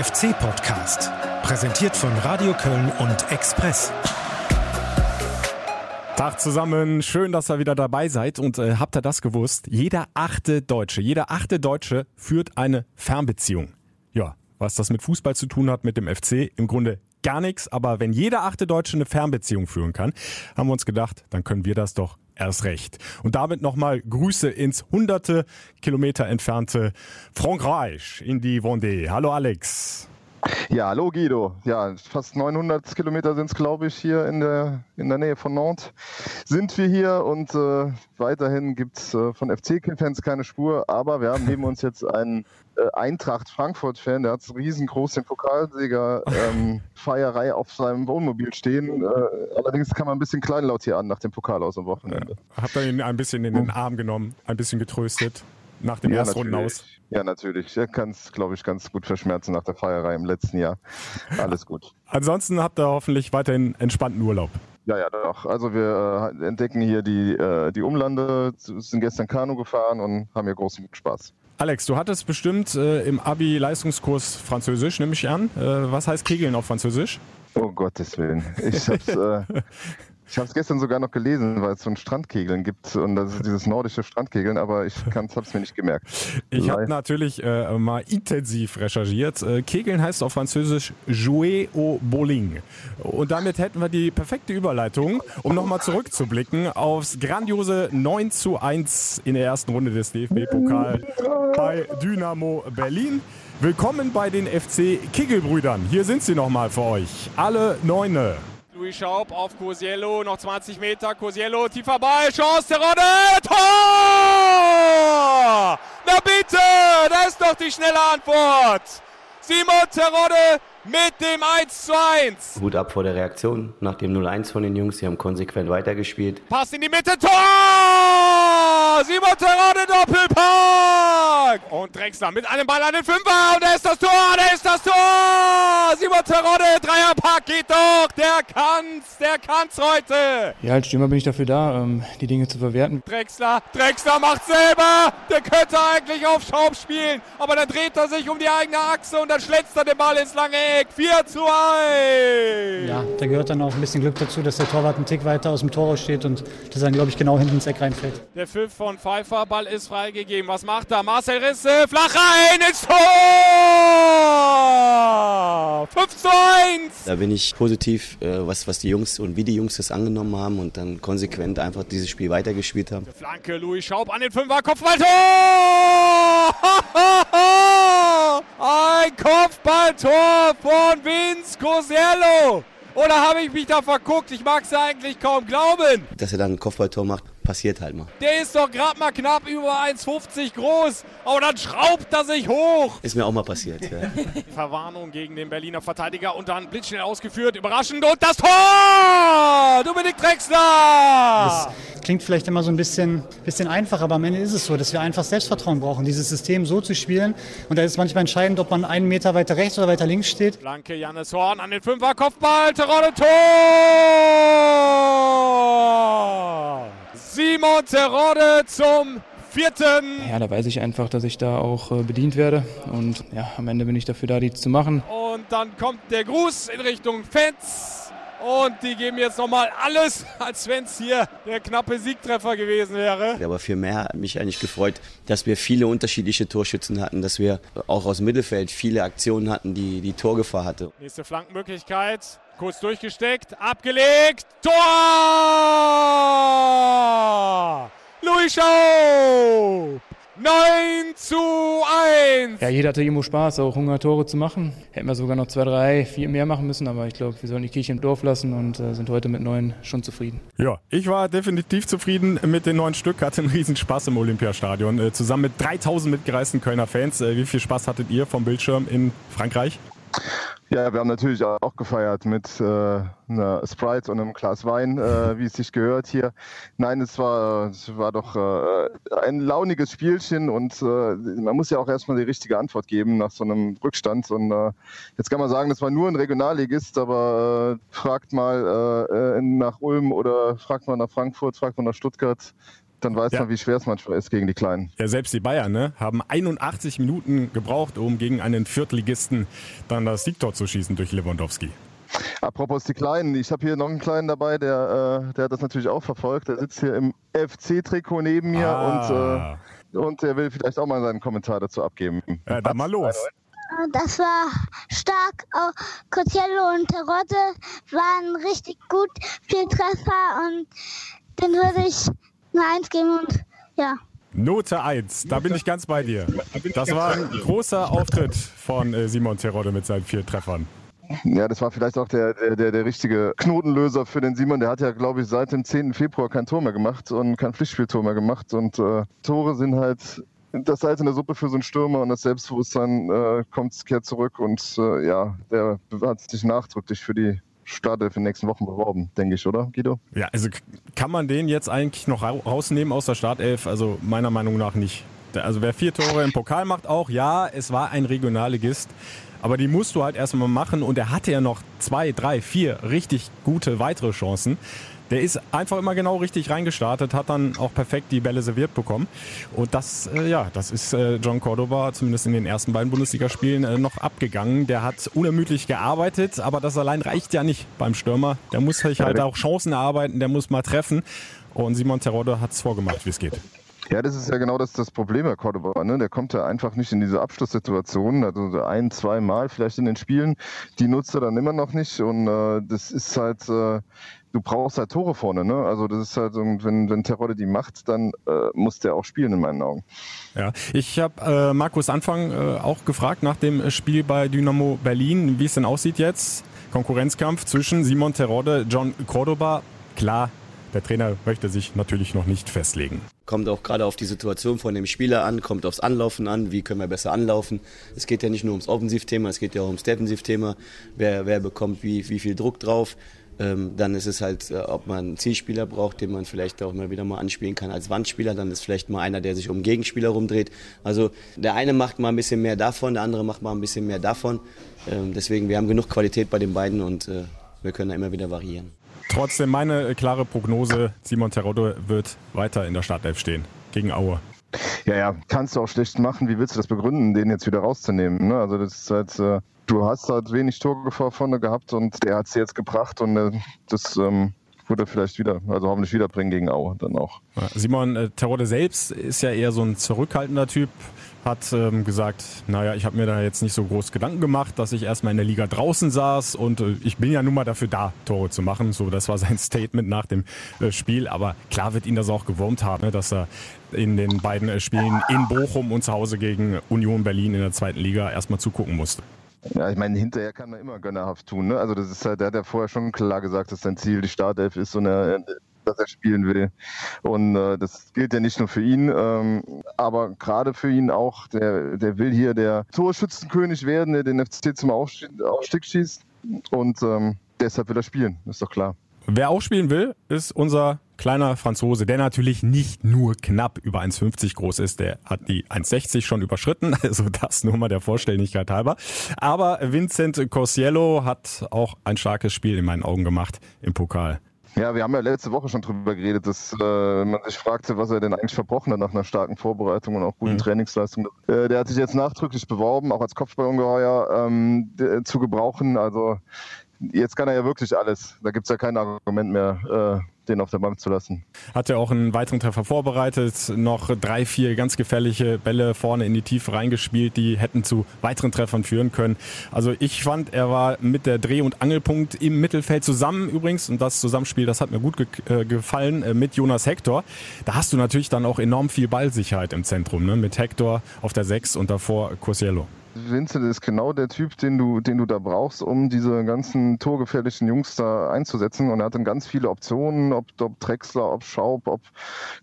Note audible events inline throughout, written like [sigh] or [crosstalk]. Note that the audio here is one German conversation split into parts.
FC-Podcast. Präsentiert von Radio Köln und Express. Tag zusammen, schön, dass ihr wieder dabei seid. Und äh, habt ihr das gewusst? Jeder achte Deutsche, jeder achte Deutsche führt eine Fernbeziehung. Ja, was das mit Fußball zu tun hat, mit dem FC, im Grunde gar nichts. Aber wenn jeder achte Deutsche eine Fernbeziehung führen kann, haben wir uns gedacht, dann können wir das doch erst recht. Und damit nochmal Grüße ins hunderte Kilometer entfernte Frankreich in die Vendée. Hallo Alex. Ja, hallo Guido. Ja, fast 900 Kilometer sind es, glaube ich, hier in der, in der Nähe von Nantes. Sind wir hier und äh, weiterhin gibt es äh, von FC-Fans keine Spur, aber wir haben neben uns jetzt einen äh, Eintracht Frankfurt-Fan, der hat riesengroß den Pokalsieger ähm, auf seinem Wohnmobil stehen. Äh, allerdings kann man ein bisschen kleinlaut hier an nach dem Pokal aus am Wochenende. Habt ihr ihn ein bisschen in den Arm genommen, ein bisschen getröstet? Nach dem ja, Erstrunden aus? Ja, natürlich. Er kann es, glaube ich, ganz gut verschmerzen nach der Feierei im letzten Jahr. Alles gut. Ansonsten habt ihr hoffentlich weiterhin entspannten Urlaub. Ja, ja, doch. Also wir äh, entdecken hier die, äh, die Umlande, sind gestern Kanu gefahren und haben hier großen Spaß. Alex, du hattest bestimmt äh, im Abi Leistungskurs Französisch, nehme ich an. Äh, was heißt Kegeln auf Französisch? Oh Gottes Willen. Ich hab's, äh, [laughs] Ich habe es gestern sogar noch gelesen, weil es so ein Strandkegeln gibt und das ist dieses nordische Strandkegeln, aber ich habe es mir nicht gemerkt. Ich habe natürlich äh, mal intensiv recherchiert. Äh, Kegeln heißt auf Französisch jouer au bowling. Und damit hätten wir die perfekte Überleitung, um nochmal zurückzublicken aufs grandiose 9 zu 1 in der ersten Runde des DFB-Pokal bei Dynamo Berlin. Willkommen bei den FC Kegelbrüdern. Hier sind sie nochmal für euch. Alle Neune. Louis Schaub auf Cosiello, noch 20 Meter, Cosiello, tiefer Ball, Chance, Terodde, Tor! Na bitte, das ist doch die schnelle Antwort. Simon Terodde mit dem 1 zu 1. Hut ab vor der Reaktion nach dem 0-1 von den Jungs. Sie haben konsequent weitergespielt. Pass in die Mitte, Tor! Simon Terodde, Doppelpack! Und Drexler mit einem Ball an den Fünfer und da ist das Tor, da ist das Tor! Simon Terodde, Dreierpack geht doch, der kann's, der kann's heute! Ja, als Stürmer bin ich dafür da, ähm, die Dinge zu verwerten. Drexler, Drexler macht selber, der könnte eigentlich auf Schaub spielen, aber dann dreht er sich um die eigene Achse und dann schlägt er den Ball ins lange Eck. 4 zu 1. Ja, da gehört dann auch ein bisschen Glück dazu, dass der Torwart einen Tick weiter aus dem Tor steht und dass er dann, glaube ich, genau hinten ins Eck reinfällt. Der Pfiff von Pfeiffer, Ball ist freigegeben. Was macht er? Marcel Risse, flach rein ins Tor! 5 zu 1. Da bin ich positiv, äh, was, was die Jungs und wie die Jungs das angenommen haben und dann konsequent einfach dieses Spiel weitergespielt haben. Flanke, Louis Schaub an den Fünfer, Kopfballtor! [laughs] Ein Kopfballtor von Vince Cosiello. Oder habe ich mich da verguckt? Ich mag es eigentlich kaum glauben. Dass er dann ein Kopfballtor macht, passiert halt mal. Der ist doch gerade mal knapp über 1,50 groß. Aber dann schraubt er sich hoch. Ist mir auch mal passiert. Ja. [laughs] Verwarnung gegen den Berliner Verteidiger und dann blitzschnell ausgeführt. Überraschend und das Tor! Dominik Drexler! Das klingt vielleicht immer so ein bisschen, bisschen einfach, aber am Ende ist es so, dass wir einfach Selbstvertrauen brauchen, dieses System so zu spielen. Und da ist es manchmal entscheidend, ob man einen Meter weiter rechts oder weiter links steht. Flanke Jannes Horn an den Fünfer, Kopfball, Terodde, Tor! Simon Terodde zum vierten. Ja, da weiß ich einfach, dass ich da auch äh, bedient werde. Und ja, am Ende bin ich dafür da, die zu machen. Und dann kommt der Gruß in Richtung Fans. Und die geben jetzt nochmal alles, als wenn es hier der knappe Siegtreffer gewesen wäre. Aber viel mehr hat mich eigentlich gefreut, dass wir viele unterschiedliche Torschützen hatten, dass wir auch aus dem Mittelfeld viele Aktionen hatten, die die Torgefahr hatte. Nächste Flankenmöglichkeit. Kurz durchgesteckt, abgelegt, Tor! Louis Schaub! 9 zu 1. Ja, jeder hatte irgendwo Spaß, auch Hunger, Tore zu machen. Hätten wir sogar noch zwei, drei, vier mehr machen müssen, aber ich glaube, wir sollen die Kirche im Dorf lassen und äh, sind heute mit neun schon zufrieden. Ja, ich war definitiv zufrieden mit den neun Stück, hatte einen riesen Spaß im Olympiastadion, äh, zusammen mit 3000 mitgereisten Kölner Fans. Äh, wie viel Spaß hattet ihr vom Bildschirm in Frankreich? Ja, wir haben natürlich auch gefeiert mit äh, einer Sprite und einem Glas Wein, äh, [laughs] wie es sich gehört hier. Nein, es war, es war doch äh, ein launiges Spielchen und äh, man muss ja auch erstmal die richtige Antwort geben nach so einem Rückstand. Und äh, jetzt kann man sagen, das war nur ein Regionalligist, aber äh, fragt mal nach Ulm oder fragt mal nach Frankfurt, fragt mal nach Stuttgart dann weiß Ja. man, wie schwer es manchmal ist gegen die Kleinen. Ja, selbst die Bayern ne, haben 81 Minuten gebraucht, um gegen einen Viertligisten dann das Siegtor zu schießen durch Lewandowski. Apropos die Kleinen, ich habe hier noch einen Kleinen dabei, der, äh, der hat das natürlich auch verfolgt. Der sitzt hier im FC-Trikot neben mir Ah. und, äh, und der will vielleicht auch mal seinen Kommentar dazu abgeben. Ja, dann mal los. Das war stark. Auch Cotiello und Terodde waren richtig gut. Viel Treffer und den würde ich eine Eins geben und ja. Note 1, da bin ich ganz bei dir. Das war ein großer Auftritt von äh, Simon Terodde mit seinen vier Treffern. Ja, das war vielleicht auch der, der, der, der richtige Knotenlöser für den Simon. Der hat ja, glaube ich, seit dem 10. Februar kein Tor mehr gemacht und kein Pflichtspieltor mehr gemacht. Und äh, Tore sind halt das Salz in der Suppe für so einen Stürmer und das Selbstbewusstsein äh, kommt kehrt zurück. Und äh, ja, der hat sich nachdrücklich für die Startelf in den nächsten Wochen beworben, denke ich, oder, Guido? Ja, also kann man den jetzt eigentlich noch rau- rausnehmen aus der Startelf? Also meiner Meinung nach nicht. Also wer vier Tore im Pokal macht auch, ja, es war ein Regionalligist. Aber die musst du halt erstmal machen und er hatte ja noch zwei, drei, vier richtig gute weitere Chancen. Der ist einfach immer genau richtig reingestartet, hat dann auch perfekt die Bälle serviert bekommen. Und das, äh, ja, das ist äh, John Cordoba zumindest in den ersten beiden Bundesligaspielen äh, noch abgegangen. Der hat unermüdlich gearbeitet, aber das allein reicht ja nicht beim Stürmer. Der muss sich halt auch Chancen erarbeiten, der muss mal treffen. Und Simon Terodde hat es vorgemacht, wie es geht. Ja, das ist ja genau das, das Problem bei Cordoba. Ne? Der kommt ja einfach nicht in diese Abschlusssituationen, also so ein, zwei Mal vielleicht in den Spielen. Die nutzt er dann immer noch nicht und äh, das ist halt, äh, du brauchst halt Tore vorne. Ne? Also das ist halt, wenn, wenn Terodde die macht, dann äh, muss der auch spielen in meinen Augen. Ja, ich habe äh, Markus Anfang äh, auch gefragt nach dem Spiel bei Dynamo Berlin, wie es denn aussieht jetzt. Konkurrenzkampf zwischen Simon Terodde, John Cordoba. Klar, der Trainer möchte sich natürlich noch nicht festlegen. Kommt auch gerade auf die Situation von dem Spieler an, kommt aufs Anlaufen an, wie können wir besser anlaufen. Es geht ja nicht nur ums Offensivthema, es geht ja auch ums Defensivthema. Wer, wer bekommt wie, wie viel Druck drauf. Ähm, dann ist es halt, äh, ob man einen Zielspieler braucht, den man vielleicht auch mal wieder mal anspielen kann als Wandspieler. Dann ist vielleicht mal einer, der sich um Gegenspieler rumdreht. Also der eine macht mal ein bisschen mehr davon, der andere macht mal ein bisschen mehr davon. Ähm, deswegen, wir haben genug Qualität bei den beiden und äh, wir können da immer wieder variieren. Trotzdem meine äh, klare Prognose, Simon Terodde wird weiter in der Startelf stehen gegen Aue. Ja, ja, kannst du auch schlecht machen. Wie willst du das begründen, den jetzt wieder rauszunehmen? Ne? Also das ist halt, äh, du hast halt wenig Torgefahr vorne gehabt und der hat es jetzt gebracht und äh, das ähm, wird er vielleicht wieder, also hoffentlich wiederbringen gegen Aue dann auch. Simon äh, Terodde selbst ist ja eher so ein zurückhaltender Typ, hat ähm, gesagt, naja, ich habe mir da jetzt nicht so groß Gedanken gemacht, dass ich erstmal in der Liga draußen saß und äh, ich bin ja nun mal dafür da, Tore zu machen. So, das war [laughs] sein Statement nach dem äh, Spiel. Aber klar wird ihn das auch gewurmt haben, ne, dass er in den beiden äh, Spielen in Bochum und zu Hause gegen Union Berlin in der zweiten Liga erstmal zugucken musste. Ja, ich meine, hinterher kann man immer gönnerhaft tun. Ne? Also das ist halt, der hat ja vorher schon klar gesagt, dass sein Ziel die Startelf ist und er, dass er spielen will. Und äh, das gilt ja nicht nur für ihn, ähm, aber gerade für ihn auch. Der, der will hier der Torschützenkönig werden, der den FC zum Aufstieg, Aufstieg schießt. Und ähm, deshalb will er spielen, ist doch klar. Wer auch spielen will, ist unser kleiner Franzose, der natürlich nicht nur knapp über 1,50 groß ist, der hat die 1,60 schon überschritten, [laughs] also das nur mal der Vollständigkeit halber. Aber Vincent Corsiello hat auch ein starkes Spiel in meinen Augen gemacht im Pokal. Ja, wir haben ja letzte Woche schon drüber geredet, dass äh, man sich fragte, was er denn eigentlich verbrochen hat nach einer starken Vorbereitung und auch guten Mhm. Trainingsleistung. Äh, der hat sich jetzt nachdrücklich beworben, auch als Kopfballungeheuer ähm, zu gebrauchen. Also jetzt kann er ja wirklich alles. Da gibt's ja kein Argument mehr, äh, den auf der Bank zu lassen. Hat ja auch einen weiteren Treffer vorbereitet, noch drei, vier ganz gefährliche Bälle vorne in die Tiefe reingespielt, die hätten zu weiteren Treffern führen können. Also ich fand, er war mit der Dreh- und Angelpunkt im Mittelfeld zusammen übrigens und das Zusammenspiel, das hat mir gut ge äh, gefallen äh, mit Jonas Hector. Da hast du natürlich dann auch enorm viel Ballsicherheit im Zentrum, ne? mit Hector auf der 6 und davor Corsiello. Vincent ist genau der Typ, den du, den du da brauchst, um diese ganzen torgefährlichen Jungs da einzusetzen. Und er hat dann ganz viele Optionen, ob, ob Drexler, ob Schaub, ob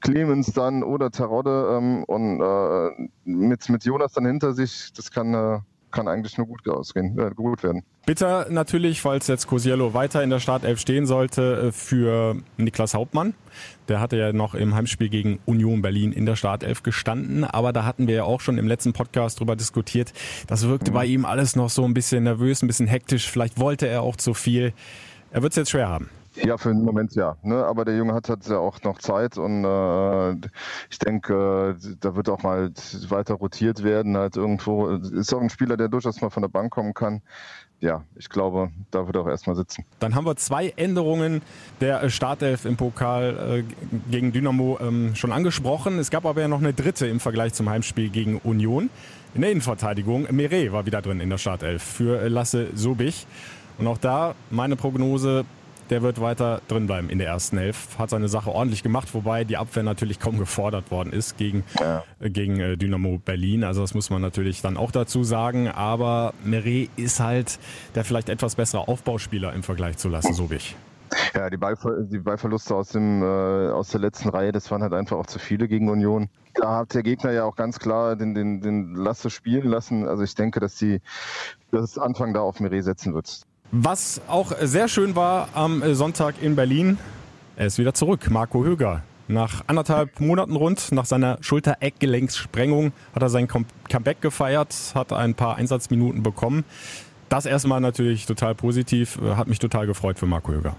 Clemens dann oder Terodde. Ähm, und äh, mit, mit Jonas dann hinter sich, das kann, äh, kann eigentlich nur gut ausgehen, äh, gut werden. Bitter natürlich, falls jetzt Cosiello weiter in der Startelf stehen sollte, äh, für Niklas Hauptmann. Der hatte ja noch im Heimspiel gegen Union Berlin in der Startelf gestanden, aber da hatten wir ja auch schon im letzten Podcast drüber diskutiert. Das wirkte bei ihm alles noch so ein bisschen nervös, ein bisschen hektisch. Vielleicht wollte er auch zu viel. Er wird es jetzt schwer haben. Ja, für den Moment ja. Ne? Aber der Junge hat, hat ja auch noch Zeit und äh, ich denke, äh, da wird auch mal weiter rotiert werden. Halt irgendwo ist auch ein Spieler, der durchaus mal von der Bank kommen kann. Ja, ich glaube, da wird er auch erstmal sitzen. Dann haben wir zwei Änderungen der Startelf im Pokal äh, gegen Dynamo ähm, schon angesprochen. Es gab aber ja noch eine dritte im Vergleich zum Heimspiel gegen Union. In der Innenverteidigung, Meret war wieder drin in der Startelf für Lasse Sobich. Und auch da meine Prognose, der wird weiter drin bleiben in der ersten Elf. Hat seine Sache ordentlich gemacht, wobei die Abwehr natürlich kaum gefordert worden ist gegen, ja. äh, gegen äh, Dynamo Berlin. Also das muss man natürlich dann auch dazu sagen. Aber Meret ist halt der vielleicht etwas bessere Aufbauspieler im Vergleich zu Lasse Sobich. Ja, die, Ballver die Ballverluste aus, dem, äh, aus der letzten Reihe, das waren halt einfach auch zu viele gegen Union. Da hat der Gegner ja auch ganz klar den, den, den Lasse spielen lassen. Also ich denke, dass die das Anfang da auf Meret setzen wird. Was auch sehr schön war am Sonntag in Berlin, er ist wieder zurück, Marco Höger. Nach anderthalb Monaten rund, nach seiner Schulter-Eckgelenkssprengung, hat er sein Comeback gefeiert, hat ein paar Einsatzminuten bekommen. Das erstmal natürlich total positiv, hat mich total gefreut für Marco Höger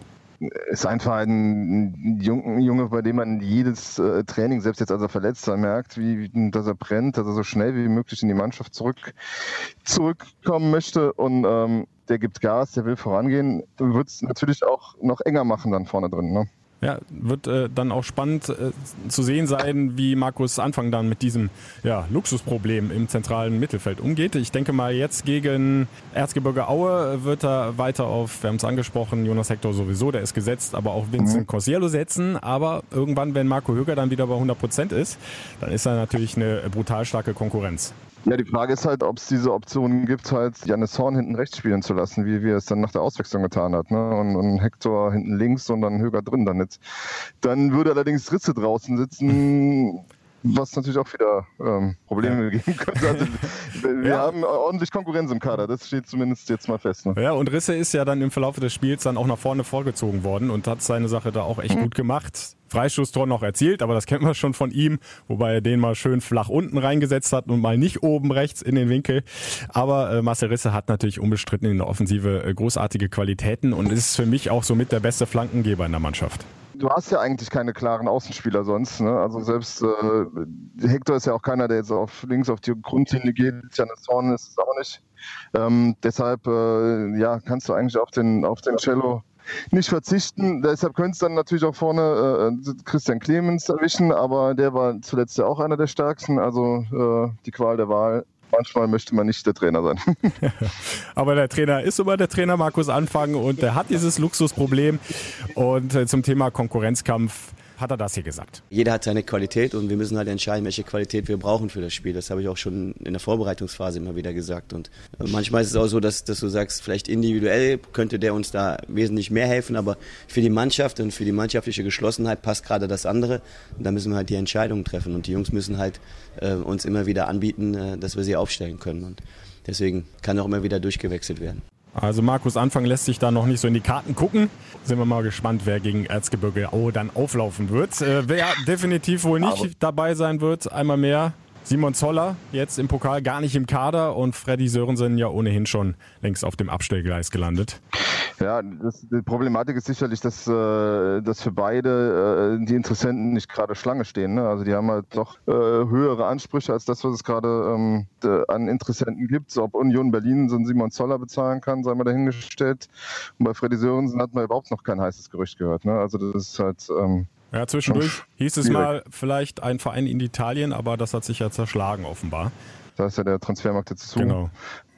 ist einfach ein Junge, bei dem man jedes äh, Training, selbst jetzt als er verletzt war, merkt, wie, dass er brennt, dass er so schnell wie möglich in die Mannschaft zurück, zurückkommen möchte. Und ähm, der gibt Gas, der will vorangehen, wird es natürlich auch noch enger machen dann vorne drin. Ne? Ja, wird äh, dann auch spannend äh, zu sehen sein, wie Markus Anfang dann mit diesem ja, Luxusproblem im zentralen Mittelfeld umgeht. Ich denke mal, jetzt gegen Erzgebirge Aue wird er weiter auf, wir haben es angesprochen, Jonas Hector sowieso, der ist gesetzt, aber auch Vincent mhm. Corsiello setzen. Aber irgendwann, wenn Marco Höger dann wieder bei 100 Prozent ist, dann ist er natürlich eine brutal starke Konkurrenz. Ja, die Frage ist halt, ob es diese Option gibt, halt Janis Horn hinten rechts spielen zu lassen, wie wir es dann nach der Auswechslung getan hat. Ne? Und, und Hector hinten links und dann Höger drin dann jetzt. Dann würde allerdings Ritze draußen sitzen. [laughs] Was natürlich auch wieder ähm, Probleme ja. geben könnte. Also, [laughs] wir ja. haben ordentlich Konkurrenz im Kader, das steht zumindest jetzt mal fest. Ne? Ja, und Risse ist ja dann im Verlauf des Spiels dann auch nach vorne vorgezogen worden und hat seine Sache da auch echt mhm. gut gemacht. Freistoßtor noch erzielt, aber das kennt man schon von ihm, wobei er den mal schön flach unten reingesetzt hat und mal nicht oben rechts in den Winkel. Aber äh, Marcel Risse hat natürlich unbestritten in der Offensive äh, großartige Qualitäten und ist für mich auch somit der beste Flankengeber in der Mannschaft du hast ja eigentlich keine klaren Außenspieler sonst. Ne? Also selbst äh, Hector ist ja auch keiner, der jetzt auf links auf die Grundlinie geht. Janis Horn ist es auch nicht. Ähm, deshalb äh, ja, kannst du eigentlich auf den, auf den Cello nicht verzichten. Deshalb könnte es dann natürlich auch vorne äh, Christian Clemens erwischen, aber der war zuletzt ja auch einer der stärksten. Also äh, die Qual der Wahl. Manchmal möchte man nicht der Trainer sein. [laughs] aber der Trainer ist immer der Trainer Markus Anfang und er hat dieses Luxusproblem. Und äh, zum Thema Konkurrenzkampf hat er das hier gesagt. Jeder hat seine Qualität und wir müssen halt entscheiden, welche Qualität wir brauchen für das Spiel. Das habe ich auch schon in der Vorbereitungsphase immer wieder gesagt. Und manchmal ist es auch so, dass, dass du sagst, vielleicht individuell könnte der uns da wesentlich mehr helfen, aber für die Mannschaft und für die mannschaftliche Geschlossenheit passt gerade das andere. Und da müssen wir halt die Entscheidungen treffen. Und die Jungs müssen halt äh, uns immer wieder anbieten, äh, dass wir sie aufstellen können. Und deswegen kann auch immer wieder durchgewechselt werden. Also Markus Anfang lässt sich da noch nicht so in die Karten gucken. Sind wir mal gespannt, wer gegen Erzgebirge Aue dann auflaufen wird. Äh, wer definitiv wohl nicht Aber dabei sein wird, einmal mehr Simon Zoller jetzt im Pokal gar nicht im Kader und Freddy Sörensen ja ohnehin schon längst auf dem Abstellgleis gelandet. Ja, das, die Problematik ist sicherlich, dass, äh, dass für beide äh, die Interessenten nicht gerade Schlange stehen. Ne? Also die haben halt doch äh, höhere Ansprüche als das, was es gerade ähm, an Interessenten gibt. So, ob Union Berlin so einen Simon Zoller bezahlen kann, sei mal dahingestellt. Und bei Freddy Sörensen hat man überhaupt noch kein heißes Gerücht gehört. Ne? Also das ist halt... Ähm, ja, zwischendurch hieß es mal vielleicht ein Verein in Italien, aber das hat sich ja zerschlagen offenbar. Da ist ja der Transfermarkt jetzt zu. Genau.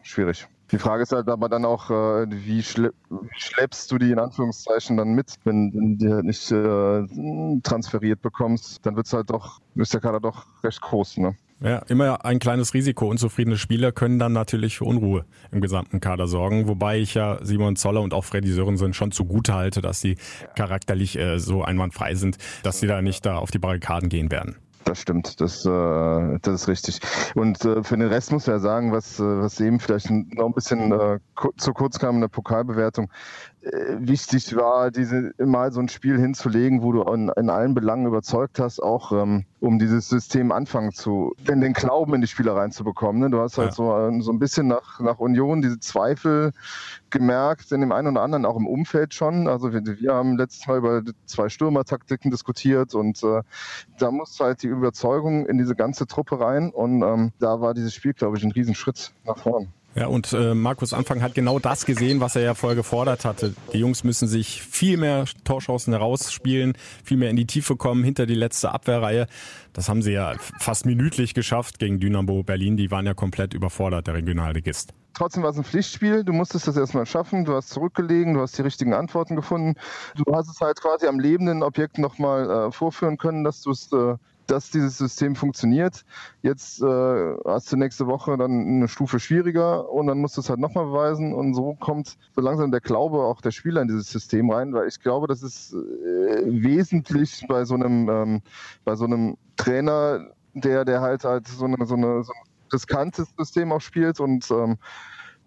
Schwierig. Die Frage ist halt aber dann auch, äh, wie schleppst du die in Anführungszeichen dann mit, wenn, wenn du die nicht äh, transferiert bekommst, dann wird es halt doch, ist der Kader doch recht groß, ne? Ja, immer ein kleines Risiko. Unzufriedene Spieler können dann natürlich für Unruhe im gesamten Kader sorgen. Wobei ich ja Simon Zoller und auch Freddy Sörensen schon zugute halte, dass sie charakterlich äh, so einwandfrei sind, dass sie da nicht da auf die Barrikaden gehen werden. Das stimmt, das, äh, das ist richtig. Und äh, für den Rest muss man ja sagen, was, äh, was eben vielleicht noch ein bisschen äh, zu kurz kam in der Pokalbewertung. Äh, wichtig war, diese mal so ein Spiel hinzulegen, wo du in, in allen Belangen überzeugt hast, auch ähm, um dieses System anfangen zu, in den Glauben in die Spieler reinzubekommen. Ne? Du hast halt ja. so, äh, so ein bisschen nach, nach Union diese Zweifel gemerkt, in dem einen oder anderen auch im Umfeld schon. Also wir, wir haben letztes Mal über zwei Stürmertaktiken diskutiert und äh, da muss halt die Überzeugung in diese ganze Truppe rein und ähm, da war dieses Spiel, glaube ich, ein Riesenschritt nach vorn. Ja, und äh, Markus Anfang hat genau das gesehen, was er ja vorher gefordert hatte. Die Jungs müssen sich viel mehr Torchancen herausspielen, viel mehr in die Tiefe kommen, hinter die letzte Abwehrreihe. Das haben sie ja fast minütlich geschafft gegen Dynamo Berlin. Die waren ja komplett überfordert, der Regionalligist. Trotzdem war es ein Pflichtspiel. Du musstest das erstmal schaffen. Du hast zurückgelegen, du hast die richtigen Antworten gefunden. Du hast es halt quasi am lebenden Objekt nochmal äh, vorführen können, dass du es äh, dass dieses System funktioniert. Jetzt äh, hast du nächste Woche dann eine Stufe schwieriger und dann musst du es halt nochmal beweisen und so kommt so langsam der Glaube auch der Spieler in dieses System rein, weil ich glaube, das ist äh, wesentlich bei so einem ähm, bei so einem Trainer, der der halt halt so eine so eine so ein riskantes System auch spielt und ähm,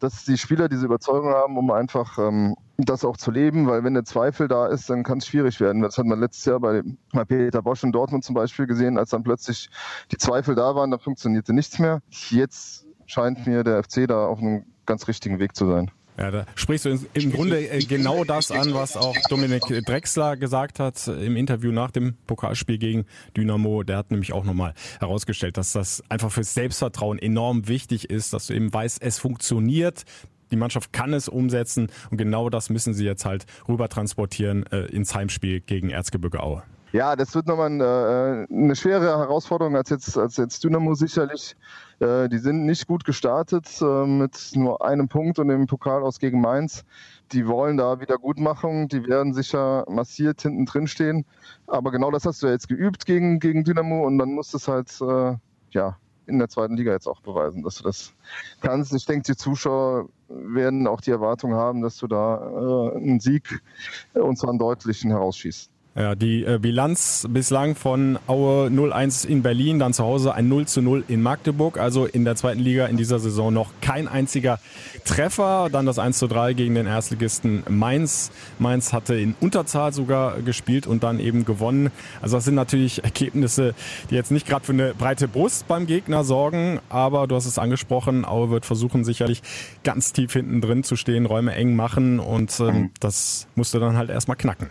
dass die Spieler diese Überzeugung haben, um einfach ähm, das auch zu leben, weil wenn der Zweifel da ist, dann kann es schwierig werden. Das hat man letztes Jahr bei, bei Peter Bosch in Dortmund zum Beispiel gesehen, als dann plötzlich die Zweifel da waren, da funktionierte nichts mehr. Jetzt scheint mir der FC da auf einem ganz richtigen Weg zu sein. Ja, da sprichst du im Grunde äh, genau das an, was auch Dominik Drexler gesagt hat im Interview nach dem Pokalspiel gegen Dynamo. Der hat nämlich auch nochmal herausgestellt, dass das einfach fürs Selbstvertrauen enorm wichtig ist, dass du eben weißt, es funktioniert. Die Mannschaft kann es umsetzen und genau das müssen sie jetzt halt rüber transportieren äh, ins Heimspiel gegen Erzgebirge Aue. Ja, das wird nochmal eine, äh, eine schwere Herausforderung als jetzt, als jetzt Dynamo sicherlich. Äh, die sind nicht gut gestartet äh, mit nur einem Punkt und dem Pokal aus gegen Mainz. Die wollen da Wiedergutmachung, die werden sicher massiert hinten drin stehen. Aber genau das hast du ja jetzt geübt gegen, gegen Dynamo und dann musst du es halt ja, in der zweiten Liga jetzt auch beweisen, dass du das kannst. Ich denke, die Zuschauer werden auch die Erwartung haben, dass du da einen Sieg und zwar einen deutlichen herausschießt. Ja, die äh, Bilanz bislang von Aue 0-1 in Berlin, dann zu Hause ein 0 0 in Magdeburg. Also in der zweiten Liga in dieser Saison noch kein einziger Treffer. Dann das 1 3 gegen den Erstligisten Mainz. Mainz hatte in Unterzahl sogar gespielt und dann eben gewonnen. Also das sind natürlich Ergebnisse, die jetzt nicht gerade für eine breite Brust beim Gegner sorgen. Aber du hast es angesprochen, Aue wird versuchen sicherlich ganz tief hinten drin zu stehen, Räume eng machen und ähm, das musst du dann halt erstmal knacken.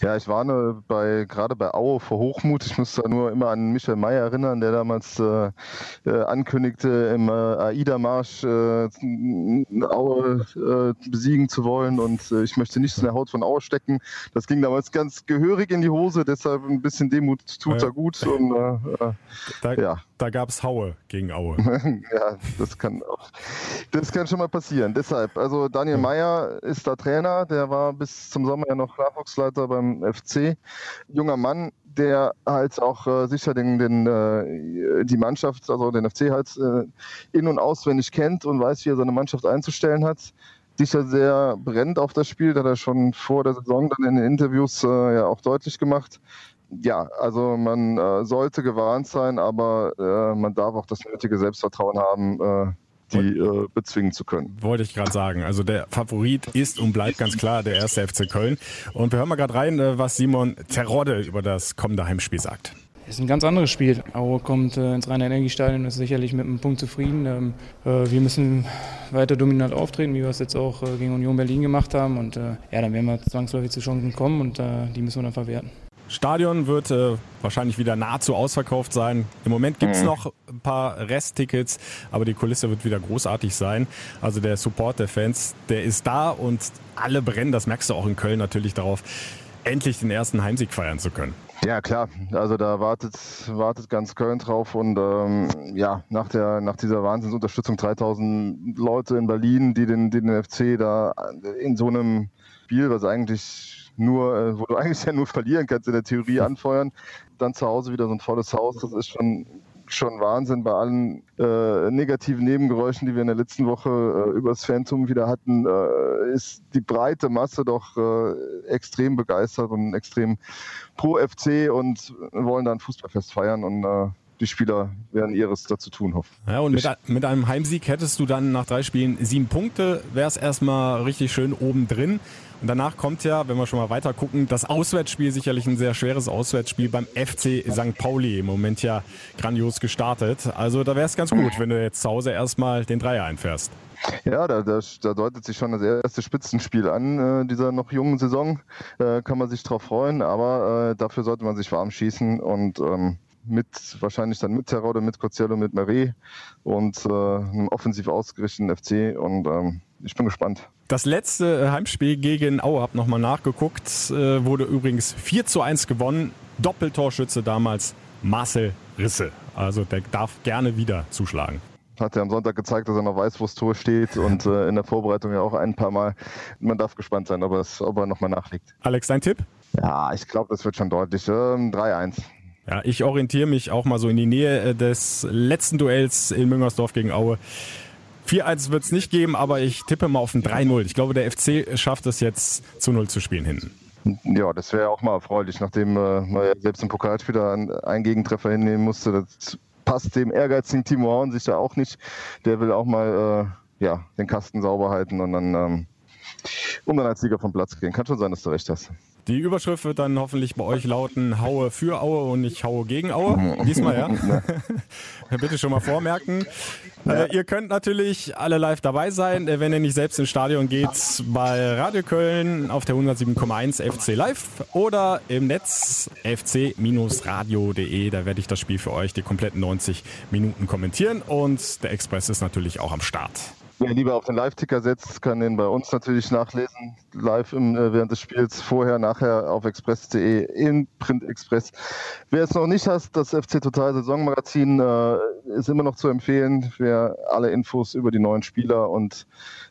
Ja, ich warne bei, gerade bei Aue vor Hochmut. Ich muss da nur immer an Michael May erinnern, der damals äh, äh, ankündigte, im äh, AIDA-Marsch äh, Aue äh, besiegen zu wollen. Und äh, ich möchte nichts in der Haut von Aue stecken. Das ging damals ganz gehörig in die Hose, deshalb ein bisschen Demut tut er gut. Und, da, ja. da gab es Haue gegen Aue. [laughs] ja, das kann auch. Das kann schon mal passieren. Deshalb, also Daniel Meyer ist da Trainer, der war bis zum Sommer ja noch Nachwuchsleiter beim FC. Junger Mann, der halt auch äh, sicher den, den, äh, die Mannschaft, also den FC halt äh, in- und auswendig kennt und weiß, wie er seine Mannschaft einzustellen hat. Sicher sehr brennt auf das Spiel, das hat er schon vor der Saison dann in den Interviews äh, ja auch deutlich gemacht. Ja, also man äh, sollte gewarnt sein, aber äh, man darf auch das nötige Selbstvertrauen haben, die äh, bezwingen zu können. Wollte ich gerade sagen. Also der Favorit ist und bleibt ganz klar der erste FC Köln. Und wir hören mal gerade rein, äh, was Simon Terodde über das kommende Heimspiel sagt. Es ist ein ganz anderes Spiel. Aue kommt äh, ins reine Energiestadion, ist sicherlich mit einem Punkt zufrieden. Ähm, äh, wir müssen weiter dominant auftreten, wie wir es jetzt auch äh, gegen Union Berlin gemacht haben. Und äh, ja, dann werden wir zwangsläufig zu Chancen kommen und äh, die müssen wir dann verwerten. Stadion wird äh, wahrscheinlich wieder nahezu ausverkauft sein. Im Moment gibt es mhm. noch ein paar Resttickets, aber die Kulisse wird wieder großartig sein. Also der Support der Fans, der ist da und alle brennen, das merkst du auch in Köln natürlich darauf, endlich den ersten Heimsieg feiern zu können. Ja, klar. Also da wartet, wartet ganz Köln drauf und ähm, ja, nach, der, nach dieser Wahnsinnsunterstützung 3000 Leute in Berlin, die den, die den FC da in so einem Spiel, was eigentlich nur, äh, wo du [laughs] eigentlich ja nur verlieren kannst in der Theorie [laughs] anfeuern. Dann zu Hause wieder so ein volles Haus, das ist schon schon Wahnsinn bei allen äh, negativen Nebengeräuschen, die wir in der letzten Woche äh, übers Phantom wieder hatten, äh, ist die breite Masse doch äh, extrem begeistert und extrem pro FC und wollen dann Fußballfest feiern und äh, die Spieler werden ihres dazu tun, hoffe Ja, und mit, mit einem Heimsieg hättest du dann nach drei Spielen sieben Punkte, wär's erstmal richtig schön oben drin. Und danach kommt ja, wenn wir schon mal weiter gucken, das Auswärtsspiel, sicherlich ein sehr schweres Auswärtsspiel beim FC St. Pauli. Im Moment ja grandios gestartet. Also da wäre es ganz gut, wenn du jetzt zu Hause erstmal den Dreier einfährst. Ja, da, da, da, deutet sich schon das erste Spitzenspiel an, äh, dieser noch jungen Saison. Äh, kann man sich drauf freuen, aber äh, dafür sollte man sich warm schießen und ähm, mit wahrscheinlich dann mit Terrode, mit Coziello, mit Marie und äh, einem offensiv ausgerichteten FC und ähm, ich bin gespannt. Das letzte äh, Heimspiel gegen Aue, hab nochmal nachgeguckt, äh, wurde übrigens 4 zu 1 gewonnen. Doppeltorschütze damals Marcel Risse. Also der darf gerne wieder zuschlagen hat er am Sonntag gezeigt, dass er noch weiß, wo das Tor steht und äh, in der Vorbereitung ja auch ein paar Mal. Man darf gespannt sein, ob, ob er nochmal nachlegt. Alex, dein Tipp? Ja, ich glaube, das wird schon deutlich. Ähm, 3-1. Ja, ich orientiere mich auch mal so in die Nähe äh, des letzten Duells in Müngersdorf gegen Aue. 4-1 wird es nicht geben, aber ich tippe mal auf ein 3-0. Ich glaube, der FC schafft es jetzt zu 0 zu spielen hinten. Ja, das wäre auch mal erfreulich, nachdem äh, man ja selbst im Pokalspiel einen Gegentreffer hinnehmen musste. Das passt dem ehrgeizigen Timo Horn sich da auch nicht. Der will auch mal äh, ja, den Kasten sauber halten und dann ähm, um dann als Sieger vom Platz gehen. Kann schon sein, dass du recht hast. Die Überschrift wird dann hoffentlich bei euch lauten Haue für Aue und nicht Haue gegen Aue. Diesmal, ja. [laughs] [laughs] Bitte schon mal vormerken. Ja. Äh, ihr könnt natürlich alle live dabei sein, äh, wenn ihr nicht selbst ins Stadion geht, bei Radio Köln auf der 107,1 FC Live oder im Netz fc-radio.de. Da werde ich das Spiel für euch die kompletten 90 Minuten kommentieren und der Express ist natürlich auch am Start. Wer lieber auf den Live-Ticker setzt, kann den bei uns natürlich nachlesen, live im, äh, während des Spiels, vorher, nachher auf express.de in Print Express. Wer es noch nicht hat, das FC Total Saisonmagazin äh, ist immer noch zu empfehlen. Wer alle Infos über die neuen Spieler und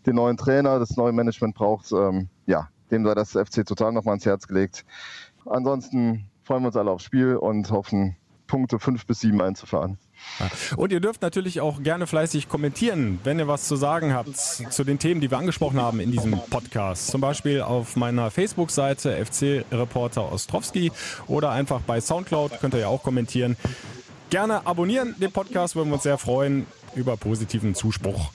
den neuen Trainer, das neue Management braucht, ähm, ja, dem sei das FC Total nochmal ans Herz gelegt. Ansonsten freuen wir uns alle aufs Spiel und hoffen, Punkte 5 bis 7 einzufahren. Und ihr dürft natürlich auch gerne fleißig kommentieren, wenn ihr was zu sagen habt zu den Themen, die wir angesprochen haben in diesem Podcast. Zum Beispiel auf meiner Facebook-Seite FC Reporter Ostrowski oder einfach bei Soundcloud könnt ihr ja auch kommentieren. Gerne abonnieren den Podcast, würden wir uns sehr freuen über positiven Zuspruch.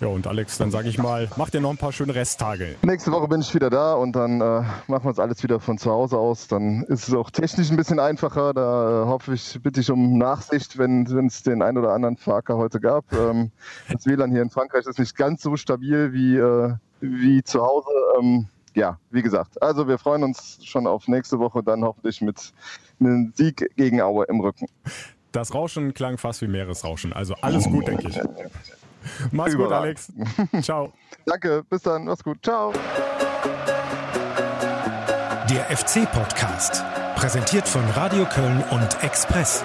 Ja, und Alex, dann sage ich mal, mach dir noch ein paar schöne Resttage. Nächste Woche bin ich wieder da und dann äh, machen wir uns alles wieder von zu Hause aus. Dann ist es auch technisch ein bisschen einfacher. Da äh, hoffe ich, bitte ich um Nachsicht, wenn es den ein oder anderen Faker heute gab. Ähm, [laughs] das WLAN hier in Frankreich ist nicht ganz so stabil wie, äh, wie zu Hause. Ähm, ja, wie gesagt, also wir freuen uns schon auf nächste Woche, dann hoffentlich mit einem Sieg gegen Aue im Rücken. Das Rauschen klang fast wie Meeresrauschen. Also alles gut, denke ich. [laughs] Mach's gut, Alex. Ciao. [laughs] Danke, bis dann. Mach's gut. Ciao. Der FC-Podcast. Präsentiert von Radio Köln und Express.